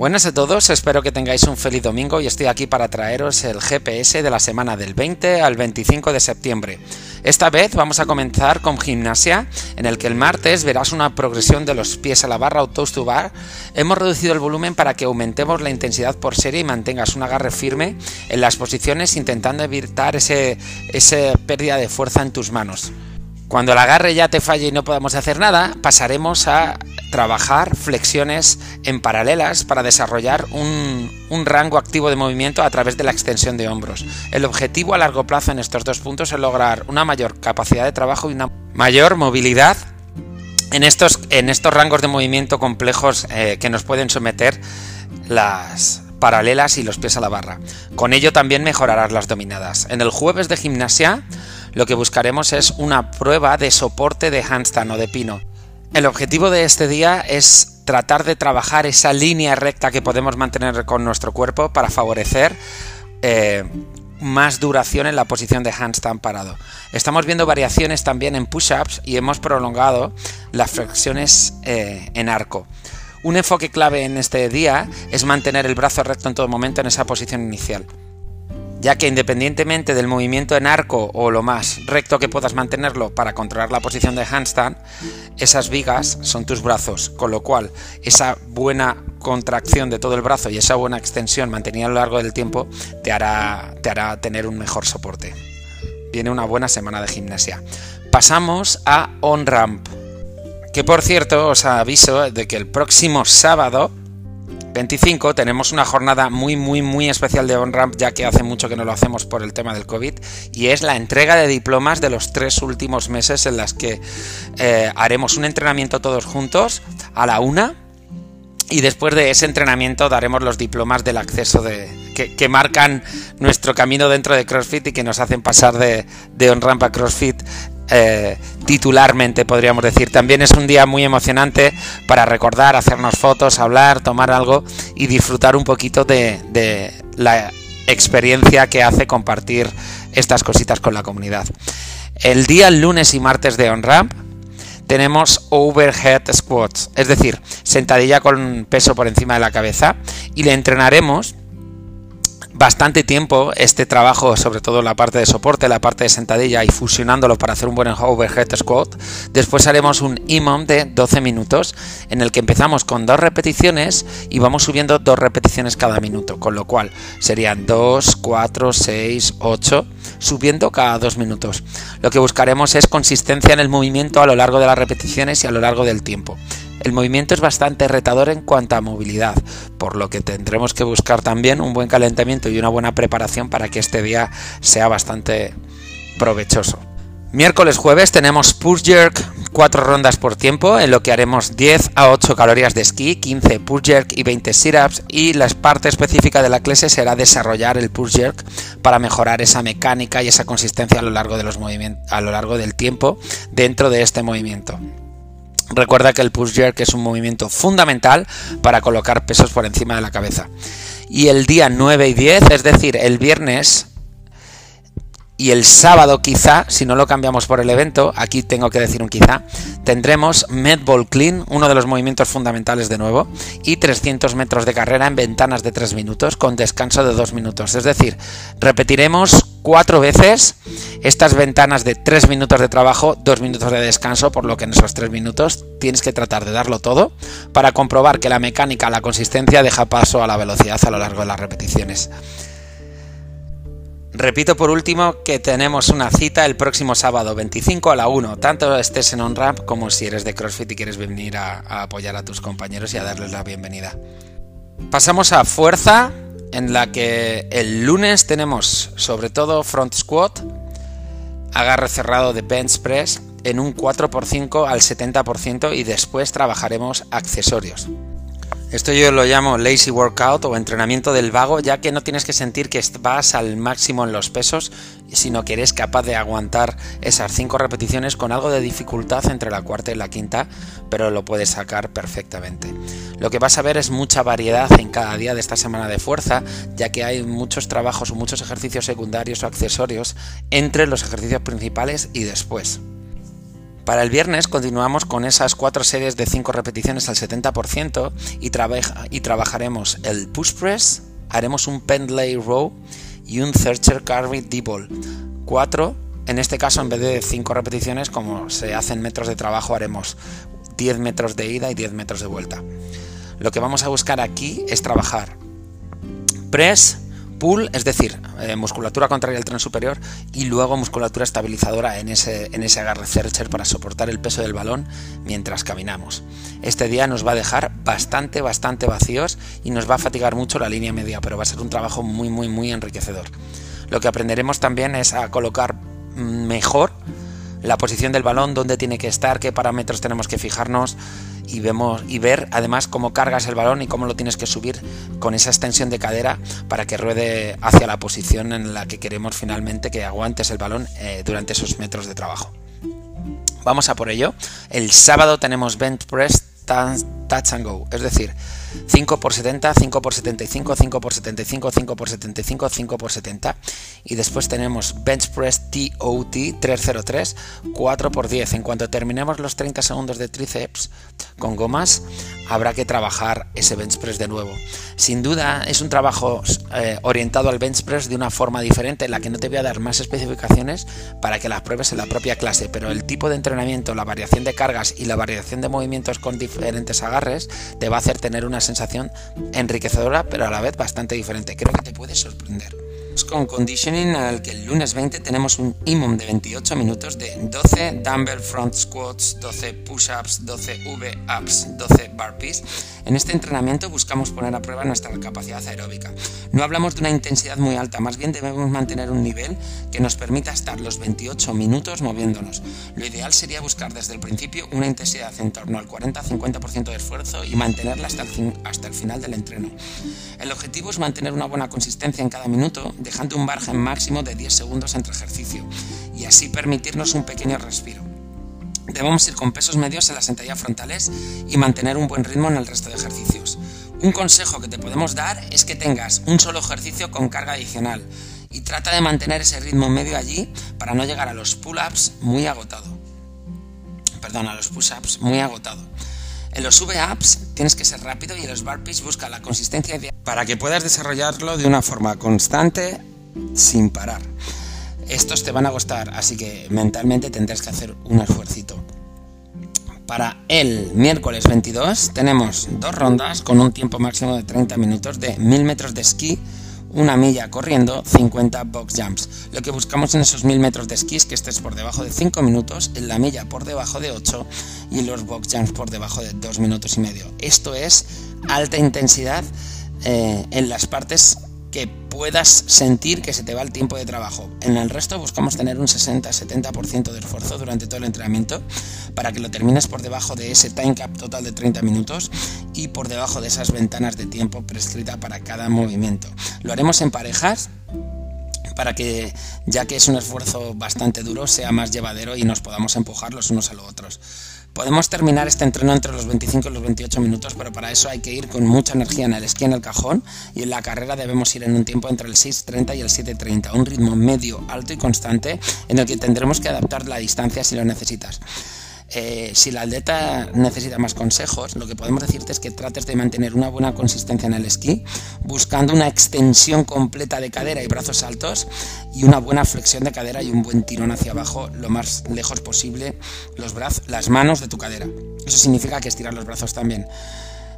Buenas a todos, espero que tengáis un feliz domingo y estoy aquí para traeros el GPS de la semana del 20 al 25 de septiembre. Esta vez vamos a comenzar con gimnasia, en el que el martes verás una progresión de los pies a la barra o toast to bar. Hemos reducido el volumen para que aumentemos la intensidad por serie y mantengas un agarre firme en las posiciones intentando evitar ese, esa pérdida de fuerza en tus manos. Cuando el agarre ya te falle y no podamos hacer nada, pasaremos a trabajar flexiones en paralelas para desarrollar un, rango activo de movimiento a través de la extensión de hombros. El objetivo a largo plazo en estos dos puntos es lograr una mayor capacidad de trabajo y una mayor movilidad en estos, en estos rangos de movimiento complejos eh, que nos pueden someter las paralelas y los pies a la barra. Con ello también mejorarás las dominadas. En el jueves de gimnasia lo que buscaremos es una prueba de soporte de handstand o de pino. El objetivo de este día es tratar de trabajar esa línea recta que podemos mantener con nuestro cuerpo para favorecer eh, más duración en la posición de handstand parado. Estamos viendo variaciones también en push-ups y hemos prolongado las flexiones eh, en arco. Un enfoque clave en este día es mantener el brazo recto en todo momento en esa posición inicial ya que independientemente del movimiento en arco o lo más recto que puedas mantenerlo para controlar la posición de handstand, esas vigas son tus brazos, con lo cual esa buena contracción de todo el brazo y esa buena extensión mantenida a lo largo del tiempo te hará, te hará tener un mejor soporte. Viene una buena semana de gimnasia. Pasamos a on ramp. Que por cierto, os aviso de que el próximo sábado 25 tenemos una jornada muy muy muy especial de OnRamp ya que hace mucho que no lo hacemos por el tema del COVID y es la entrega de diplomas de los tres últimos meses en las que eh, haremos un entrenamiento todos juntos a la una y después de ese entrenamiento daremos los diplomas del acceso de, que, marcan nuestro camino dentro de CrossFit y que nos hacen pasar de, de OnRamp a CrossFit eh, titularmente, podríamos decir. También es un día muy emocionante para recordar, hacernos fotos, hablar, tomar algo y disfrutar un poquito de, la experiencia que hace compartir estas cositas con la comunidad. El día lunes y martes de OnRamp tenemos overhead squats, es decir, sentadilla con peso por encima de la cabeza y le entrenaremos bastante tiempo este trabajo, sobre todo la parte de soporte, la parte de sentadilla y fusionándolo para hacer un buen overhead squat. Después haremos un IMOM de 12 minutos en el que empezamos con dos repeticiones y vamos subiendo dos repeticiones cada minuto, con lo cual serían 2, 4, 6, 8, subiendo cada dos minutos. Lo que buscaremos es consistencia en el movimiento a lo largo de las repeticiones y a lo largo del tiempo. El movimiento es bastante retador en cuanto a movilidad, por lo que tendremos que buscar también un buen calentamiento y una buena preparación para que este día sea bastante provechoso. Miércoles jueves tenemos push jerk 4 rondas por tiempo, en lo que haremos 10 a 8 calorías de esquí, 15 push jerk y 20 sit-ups y la parte específica de la clase será desarrollar el push jerk para mejorar esa mecánica y esa consistencia a lo largo de los movimientos a lo largo del tiempo dentro de este movimiento. Recuerda que el push jerk es un movimiento fundamental para colocar pesos por encima de la cabeza. Y el día 9 y 10, es decir, el viernes y el sábado quizá, si no lo cambiamos por el evento, aquí tengo que decir un quizá, tendremos Medball Clean, uno de los movimientos fundamentales de nuevo, y 300 metros de carrera en ventanas de 3 minutos con descanso de 2 minutos. Es decir, repetiremos cuatro veces estas ventanas de 3 minutos de trabajo, 2 minutos de descanso, por lo que en esos 3 minutos tienes que tratar de darlo todo para comprobar que la mecánica, la consistencia deja paso a la velocidad a lo largo de las repeticiones. Repito por último que tenemos una cita el próximo sábado 25 a la 1, tanto estés en OnRamp como si eres de CrossFit y quieres venir a, apoyar a tus compañeros y a darles la bienvenida. Pasamos a fuerza, en la que el lunes tenemos sobre todo front squat, agarre cerrado de bench press en un 4x5 al 70% y después trabajaremos accesorios. Esto yo lo llamo lazy workout o entrenamiento del vago, ya que no tienes que sentir que vas al máximo en los pesos, sino que eres capaz de aguantar esas 5 repeticiones con algo de dificultad entre la cuarta y la quinta, pero lo puedes sacar perfectamente. Lo que vas a ver es mucha variedad en cada día de esta semana de fuerza, ya que hay muchos trabajos o muchos ejercicios secundarios o accesorios entre los ejercicios principales y después. Para el viernes continuamos con esas cuatro series de 5 repeticiones al 70% y, y trabajaremos el push press, haremos un pendlay row y un Searcher Carry D-Ball. 4, en este caso en vez de 5 repeticiones como se hace en metros de trabajo haremos 10 metros de ida y 10 metros de vuelta. Lo que vamos a buscar aquí es trabajar press, pull, es decir, eh, musculatura contraria al tren superior y luego musculatura estabilizadora en ese, en ese agarre searcher para soportar el peso del balón mientras caminamos. Este día nos va a dejar bastante, bastante vacíos y nos va a fatigar mucho la línea media, pero va a ser un trabajo muy, muy, muy enriquecedor. Lo que aprenderemos también es a colocar mejor la posición del balón, dónde tiene que estar, qué parámetros tenemos que fijarnos, y, vemos, y ver además cómo cargas el balón y cómo lo tienes que subir con esa extensión de cadera para que ruede hacia la posición en la que queremos finalmente que aguantes el balón eh, durante esos metros de trabajo. Vamos a por ello. El sábado tenemos bench press touch and go, es decir, 5 por 70, 5 por 75, 5 por 75, 5 por 75, 5 por 70 y después tenemos bench press TOT 303, 4 por 10. En cuanto terminemos los 30 segundos de tríceps con gomas, habrá que trabajar ese bench press de nuevo. Sin duda es un trabajo eh, orientado al bench press de una forma diferente en la que no te voy a dar más especificaciones para que las pruebes en la propia clase, pero el tipo de entrenamiento, la variación de cargas y la variación de movimientos con diferentes agarres te va a hacer tener una sensación enriquecedora, pero a la vez bastante diferente. Creo que te puede sorprender con conditioning el que el lunes 20 tenemos un IMOM de 28 minutos de 12 dumbbell front squats, 12 push-ups, 12 V-ups, 12 burpees. En este entrenamiento buscamos poner a prueba nuestra capacidad aeróbica. No hablamos de una intensidad muy alta, más bien debemos mantener un nivel que nos permita estar los 28 minutos moviéndonos. Lo ideal sería buscar desde el principio una intensidad en torno al 40-50% de esfuerzo y mantenerla hasta el, hasta el final del entreno. El objetivo es mantener una buena consistencia en cada minuto dejando un margen máximo de 10 segundos entre ejercicio y así permitirnos un pequeño respiro. Debemos ir con pesos medios en las sentadillas frontales y mantener un buen ritmo en el resto de ejercicios. Un consejo que te podemos dar es que tengas un solo ejercicio con carga adicional y trata de mantener ese ritmo medio allí para no llegar a los pull-ups muy agotado. Perdón, a los push-ups muy agotado. En los V-ups tienes que ser rápido y en los burpees busca la consistencia ideal para que puedas desarrollarlo de una forma constante sin parar. Estos te van a costar, así que mentalmente tendrás que hacer un esfuerzo. Para el miércoles 22 tenemos dos rondas con un tiempo máximo de 30 minutos de 1000 metros de esquí una milla corriendo, 50 box jumps. Lo que buscamos en esos 1000 metros de esquí es que estés por debajo de 5 minutos, en la milla por debajo de 8 y los box jumps por debajo de 2 minutos y medio. Esto es alta intensidad eh, en las partes que puedas sentir que se te va el tiempo de trabajo. En el resto buscamos tener un 60-70% de esfuerzo durante todo el entrenamiento para que lo termines por debajo de ese time cap total de 30 minutos y por debajo de esas ventanas de tiempo prescrita para cada movimiento. Lo haremos en parejas para que, ya que es un esfuerzo bastante duro, sea más llevadero y nos podamos empujar los unos a los otros. Podemos terminar este entreno entre los 25 y los 28 minutos, pero para eso hay que ir con mucha energía en el esquí en el cajón y en la carrera debemos ir en un tiempo entre el 6.30 y el 7.30, un ritmo medio, alto y constante en el que tendremos que adaptar la distancia si lo necesitas. Eh, si la atleta necesita más consejos, lo que podemos decirte es que trates de mantener una buena consistencia en el esquí, buscando una extensión completa de cadera y brazos altos y una buena flexión de cadera y un buen tirón hacia abajo lo más lejos posible los brazos, las manos de tu cadera. Eso significa que estirar los brazos también.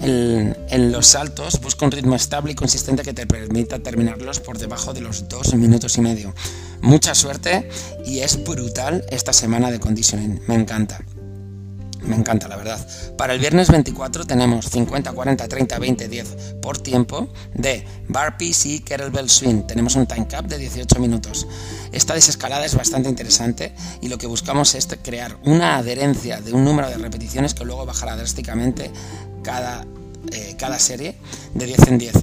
en los saltos busca un ritmo estable y consistente que te permita terminarlos por debajo de los dos minutos y medio. Mucha suerte y es brutal esta semana de conditioning, me encanta. Me encanta, la verdad. Para el viernes 24 tenemos 50, 40, 30, 20, 10 por tiempo de bar y kettlebell swing. Tenemos un time cap de 18 minutos. Esta desescalada es bastante interesante y lo que buscamos es crear una adherencia de un número de repeticiones que luego bajará drásticamente cada, eh, cada serie de 10 en 10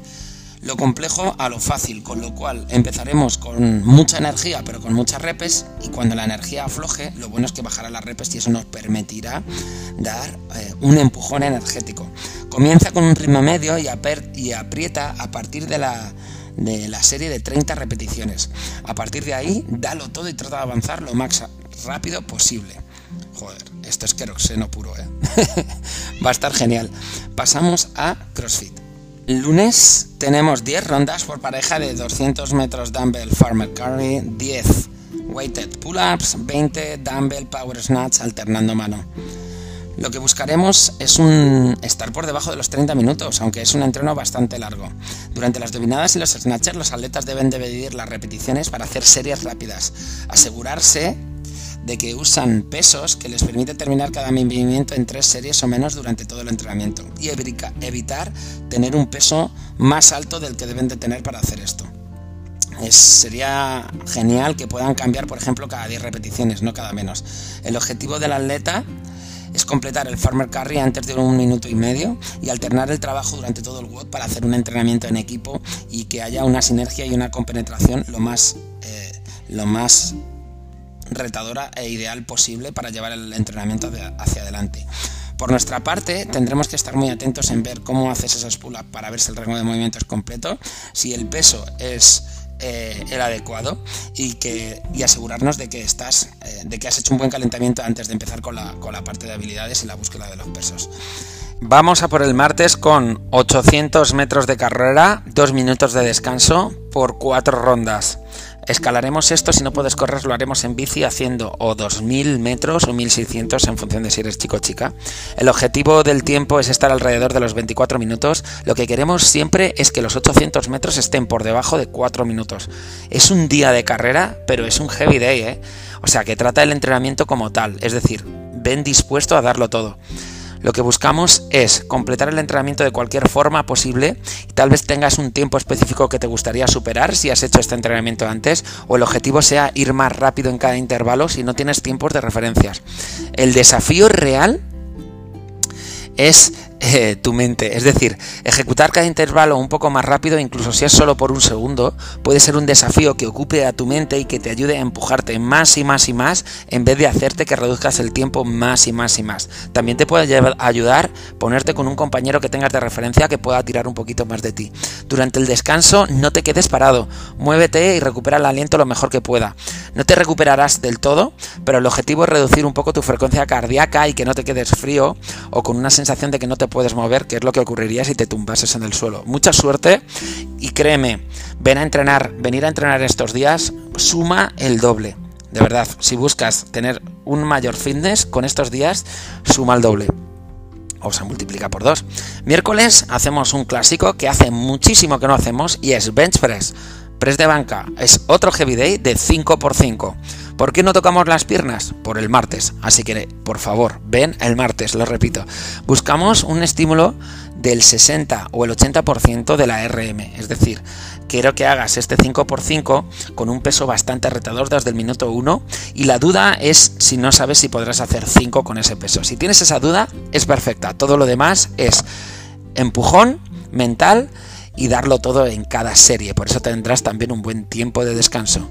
lo complejo a lo fácil, con lo cual empezaremos con mucha energía, pero con muchas repes, y cuando la energía afloje, lo bueno es que bajará las repes y eso nos permitirá dar eh, un empujón energético. Comienza con un ritmo medio y, aprieta a partir de la, de la serie de 30 repeticiones. A partir de ahí, dalo todo y trata de avanzar lo más rápido posible. Joder, esto es queroxeno puro, ¿eh? Va a estar genial. Pasamos a CrossFit. Lunes tenemos 10 rondas por pareja de 200 metros dumbbell farmer carry, 10 weighted pull-ups, 20 dumbbell power snatch alternando mano. Lo que buscaremos es un estar por debajo de los 30 minutos, aunque es un entreno bastante largo. Durante las dominadas y los snatchers, los atletas deben dividir las repeticiones para hacer series rápidas. Asegurarse de que usan pesos que les permiten terminar cada movimiento en tres series o menos durante todo el entrenamiento. Y evitar tener un peso más alto del que deben de tener para hacer esto. sería genial que puedan cambiar, por ejemplo, cada 10 repeticiones, no cada menos. El objetivo del atleta es completar el farmer carry antes de un minuto y medio y alternar el trabajo durante todo el WOD para hacer un entrenamiento en equipo y que haya una sinergia y una compenetración lo más, eh, lo más retadora e ideal posible para llevar el entrenamiento hacia adelante. Por nuestra parte, tendremos que estar muy atentos en ver cómo haces esos pull-ups para ver si el rango de movimiento es completo, si el peso es eh, el adecuado y, que, y asegurarnos de que, estás, eh, de que has hecho un buen calentamiento antes de empezar con la, con la parte de habilidades y la búsqueda de los pesos. Vamos a por el martes con 800 metros de carrera, 2 minutos de descanso por 4 rondas. Escalaremos esto, si no puedes correr lo haremos en bici haciendo o 2000 metros o 1600 en función de si eres chico o chica. El objetivo del tiempo es estar alrededor de los 24 minutos. Lo que queremos siempre es que los 800 metros estén por debajo de 4 minutos. Es un día de carrera, pero es un heavy day, ¿eh? O sea que trata el entrenamiento como tal, es decir, ven dispuesto a darlo todo. Lo que buscamos es completar el entrenamiento de cualquier forma posible tal vez tengas un tiempo específico que te gustaría superar si has hecho este entrenamiento antes o el objetivo sea ir más rápido en cada intervalo si no tienes tiempos de referencias. El desafío real es eh, tu mente. Es decir, ejecutar cada intervalo un poco más rápido, incluso si es solo por un segundo, puede ser un desafío que ocupe a tu mente y que te ayude a empujarte más y más y más en vez de hacerte que reduzcas el tiempo más y más y más. También te puede ayudar ponerte con un compañero que tengas de referencia que pueda tirar un poquito más de ti. Durante el descanso no te quedes parado, muévete y recupera el aliento lo mejor que pueda. No te recuperarás del todo, pero el objetivo es reducir un poco tu frecuencia cardíaca y que no te quedes frío o con una sensación de que no te puedes mover, que es lo que ocurriría si te tumbases en el suelo. Mucha suerte y créeme, ven a entrenar, venir a entrenar estos días suma el doble. De verdad, si buscas tener un mayor fitness con estos días, suma el doble o se multiplica por dos. Miércoles hacemos un clásico que hace muchísimo que no hacemos y es bench press. Press de banca es otro heavy day de 5x5. ¿Por qué no tocamos las piernas? Por el martes. Así que, por favor, ven el martes, lo repito. Buscamos un estímulo del 60 o el 80% de la RM. Es decir, quiero que hagas este 5x5 con un peso bastante retador desde el minuto 1 y la duda es si no sabes si podrás hacer 5 con ese peso. Si tienes esa duda, es perfecta. Todo lo demás es empujón mental y darlo todo en cada serie. Por eso tendrás también un buen tiempo de descanso.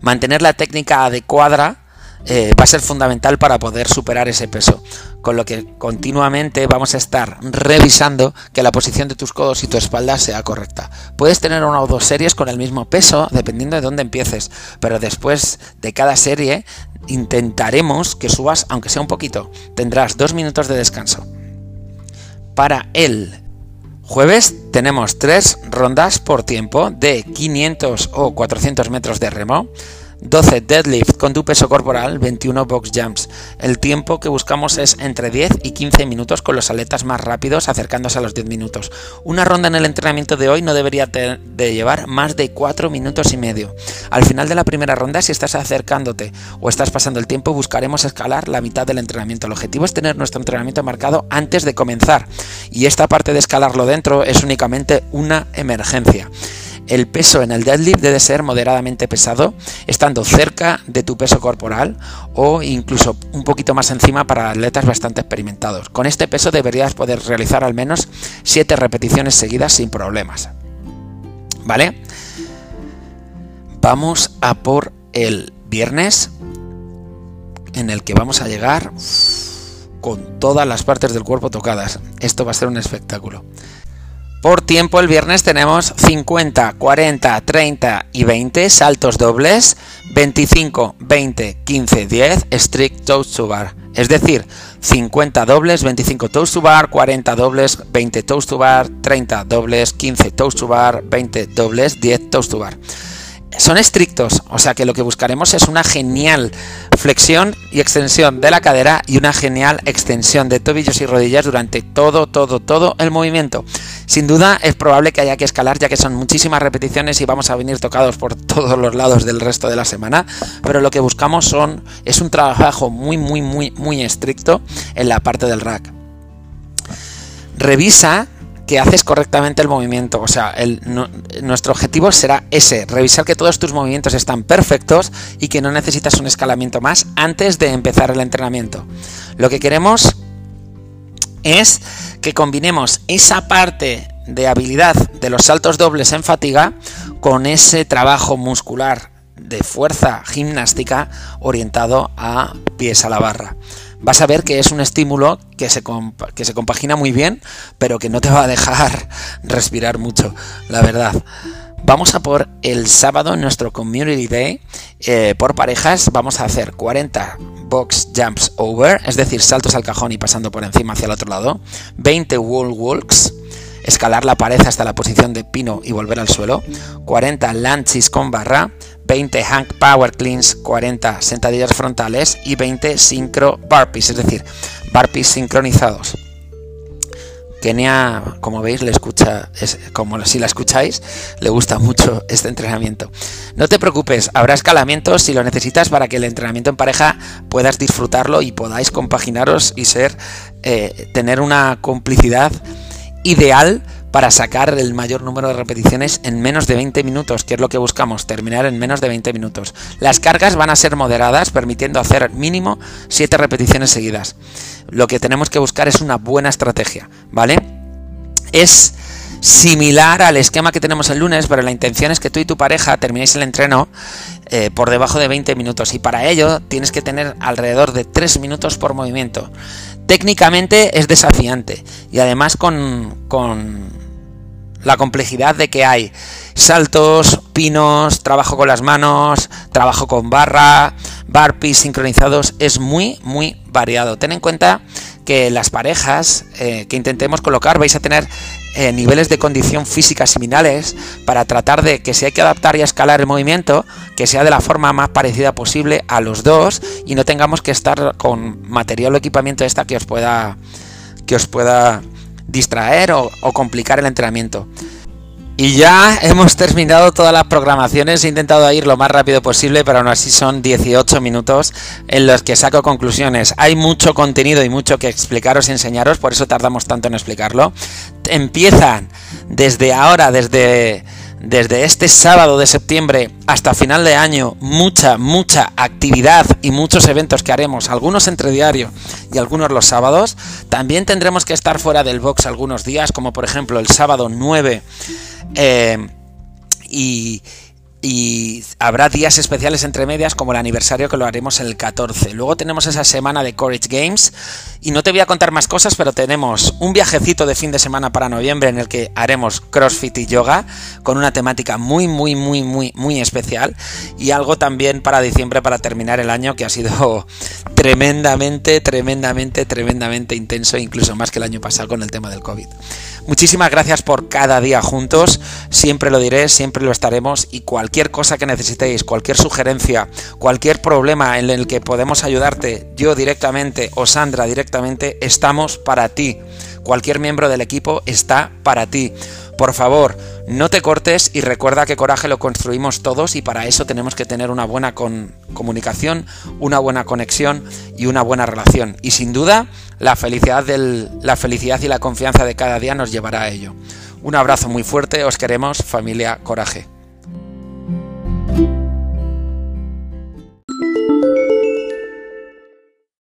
Mantener la técnica adecuada eh, va a ser fundamental para poder superar ese peso. Con lo que continuamente vamos a estar revisando que la posición de tus codos y tu espalda sea correcta. Puedes tener una o dos series con el mismo peso dependiendo de dónde empieces, pero después de cada serie intentaremos que subas aunque sea un poquito. Tendrás dos minutos de descanso. Para el Jueves tenemos tres rondas por tiempo de 500 o 400 metros de remo 12 deadlift con tu peso corporal, 21 box jumps. El tiempo que buscamos es entre 10 y 15 minutos con los aletas más rápidos acercándose a los 10 minutos. Una ronda en el entrenamiento de hoy no debería de llevar más de 4 minutos y medio. Al final de la primera ronda, si estás acercándote o estás pasando el tiempo, buscaremos escalar la mitad del entrenamiento. El objetivo es tener nuestro entrenamiento marcado antes de comenzar y esta parte de escalarlo dentro es únicamente una emergencia. El peso en el deadlift debe ser moderadamente pesado, estando cerca de tu peso corporal o incluso un poquito más encima para atletas bastante experimentados. Con este peso deberías poder realizar al menos 7 repeticiones seguidas sin problemas. ¿Vale? Vamos a por el viernes en el que vamos a llegar con todas las partes del cuerpo tocadas. Esto va a ser un espectáculo. Por tiempo el viernes tenemos 50, 40, 30 y 20 saltos dobles, 25, 20, 15, 10 strict toes to bar. Es decir, 50 dobles, 25 toes to bar, 40 dobles, 20 toes to bar, 30 dobles, 15 toes to bar, 20 dobles, 10 toes to bar son estrictos, o sea que lo que buscaremos es una genial flexión y extensión de la cadera y una genial extensión de tobillos y rodillas durante todo, todo, todo el movimiento. Sin duda es probable que haya que escalar ya que son muchísimas repeticiones y vamos a venir tocados por todos los lados del resto de la semana, pero lo que buscamos son es un trabajo muy, muy, muy, muy estricto en la parte del rack. Revisa que haces correctamente el movimiento. O sea, nuestro objetivo será ese, revisar que todos tus movimientos están perfectos y que no necesitas un escalamiento más antes de empezar el entrenamiento. Lo que queremos es que combinemos esa parte de habilidad de los saltos dobles en fatiga con ese trabajo muscular de fuerza gimnástica orientado a pies a la barra vas a ver que es un estímulo que se, que se compagina muy bien, pero que no te va a dejar respirar mucho, la verdad. Vamos a por el sábado nuestro Community Day. Eh, por parejas vamos a hacer 40 box jumps over, es decir, saltos al cajón y pasando por encima hacia el otro lado. 20 wall walks, escalar la pared hasta la posición de pino y volver al suelo. 40 lunges con barra. 20 Hank Power Cleans, 40 sentadillas frontales y 20 Synchro Burpees, es decir, burpees sincronizados. Kenia, como veis, le escucha, es, como si la escucháis, le gusta mucho este entrenamiento. No te preocupes, habrá escalamientos si lo necesitas para que el entrenamiento en pareja puedas disfrutarlo y podáis compaginaros y ser, eh, tener una complicidad ideal para sacar el mayor número de repeticiones en menos de 20 minutos, que es lo que buscamos, terminar en menos de 20 minutos. Las cargas van a ser moderadas, permitiendo hacer mínimo 7 repeticiones seguidas. Lo que tenemos que buscar es una buena estrategia, ¿vale? Es similar al esquema que tenemos el lunes, pero la intención es que tú y tu pareja terminéis el entreno eh, por debajo de 20 minutos y para ello tienes que tener alrededor de 3 minutos por movimiento. Técnicamente es desafiante y además con, con la complejidad de que hay saltos, pinos, trabajo con las manos, trabajo con barra, barpees sincronizados, es muy, muy variado. Ten en cuenta que las parejas eh, que intentemos colocar vais a tener eh, niveles de condición física similares para tratar de que si hay que adaptar y escalar el movimiento, que sea de la forma más parecida posible a los dos y no tengamos que estar con material o equipamiento esta que os pueda que os pueda distraer o, complicar el entrenamiento. Y ya hemos terminado todas las programaciones, he intentado ir lo más rápido posible, pero aún así son 18 minutos en los que saco conclusiones. Hay mucho contenido y mucho que explicaros y enseñaros, por eso tardamos tanto en explicarlo. Empiezan desde ahora, desde desde este sábado de septiembre hasta final de año mucha, mucha actividad y muchos eventos que haremos, algunos entre diario y algunos los sábados. También tendremos que estar fuera del box algunos días, como por ejemplo el sábado 9 eh, y, y habrá días especiales entre medias como el aniversario que lo haremos el 14. Luego tenemos esa semana de Courage Games y no te voy a contar más cosas, pero tenemos un viajecito de fin de semana para noviembre en el que haremos CrossFit y yoga con una temática muy muy muy muy muy especial y algo también para diciembre para terminar el año que ha sido tremendamente tremendamente tremendamente intenso incluso más que el año pasado con el tema del COVID. Muchísimas gracias por cada día juntos, siempre lo diré, siempre lo estaremos y cualquier cosa que necesitéis, cualquier sugerencia, cualquier problema en el que podemos ayudarte, yo directamente o Sandra directamente, estamos para ti. Cualquier miembro del equipo está para ti. Por favor, no te cortes y recuerda que coraje lo construimos todos y para eso tenemos que tener una buena comunicación, una buena conexión y una buena relación. Y sin duda, la felicidad, la felicidad y la confianza de cada día nos llevará a ello. Un abrazo muy fuerte, os queremos, familia Coraje.